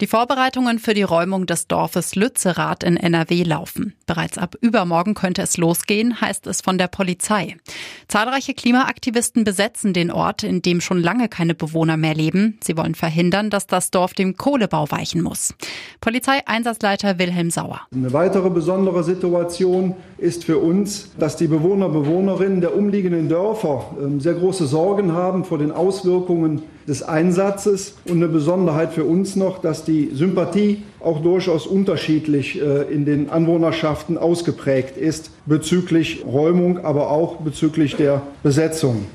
Die Vorbereitungen für die Räumung des Dorfes Lützerath in NRW laufen. Bereits ab übermorgen könnte es losgehen, heißt es von der Polizei. Zahlreiche Klimaaktivisten besetzen den Ort, in dem schon lange keine Bewohner mehr leben. Sie wollen verhindern, dass das Dorf dem Kohlebau weichen muss. Polizeieinsatzleiter Wilhelm Sauer. Eine weitere besondere Situation ist für uns, dass die Bewohner, Bewohnerinnen der umliegenden Dörfer ähm, sehr große Sorgen haben vor den Auswirkungen des Einsatzes und eine Besonderheit für uns noch, dass die Sympathie auch durchaus unterschiedlich äh, in den Anwohnerschaften ausgeprägt ist bezüglich Räumung, aber auch bezüglich der Besetzung.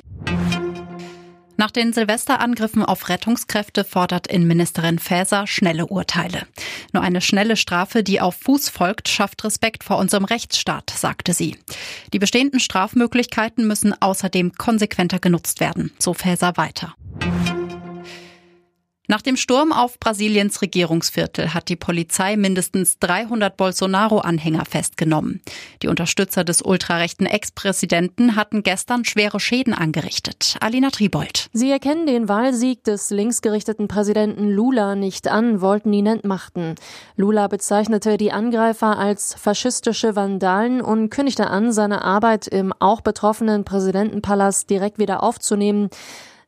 Nach den Silvesterangriffen auf Rettungskräfte fordert Innenministerin Faeser schnelle Urteile. Nur eine schnelle Strafe, die auf Fuß folgt, schafft Respekt vor unserem Rechtsstaat, sagte sie. Die bestehenden Strafmöglichkeiten müssen außerdem konsequenter genutzt werden, so Faeser weiter. Nach dem Sturm auf Brasiliens Regierungsviertel hat die Polizei mindestens 300 Bolsonaro-Anhänger festgenommen. Die Unterstützer des ultrarechten Ex-Präsidenten hatten gestern schwere Schäden angerichtet. Alina Tribold. Sie erkennen den Wahlsieg des linksgerichteten Präsidenten Lula nicht an, wollten ihn entmachten. Lula bezeichnete die Angreifer als faschistische Vandalen und kündigte an, seine Arbeit im auch betroffenen Präsidentenpalast direkt wieder aufzunehmen.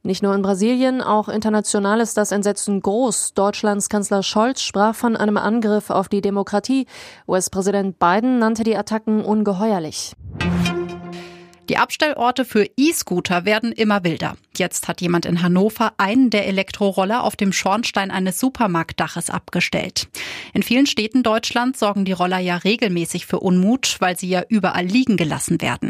Nicht nur in Brasilien, auch international ist das Entsetzen groß. Deutschlands Kanzler Scholz sprach von einem Angriff auf die Demokratie. US-Präsident Biden nannte die Attacken ungeheuerlich. Die Abstellorte für E-Scooter werden immer wilder. Jetzt hat jemand in Hannover einen der Elektroroller auf dem Schornstein eines Supermarktdaches abgestellt. In vielen Städten Deutschlands sorgen die Roller ja regelmäßig für Unmut, weil sie ja überall liegen gelassen werden.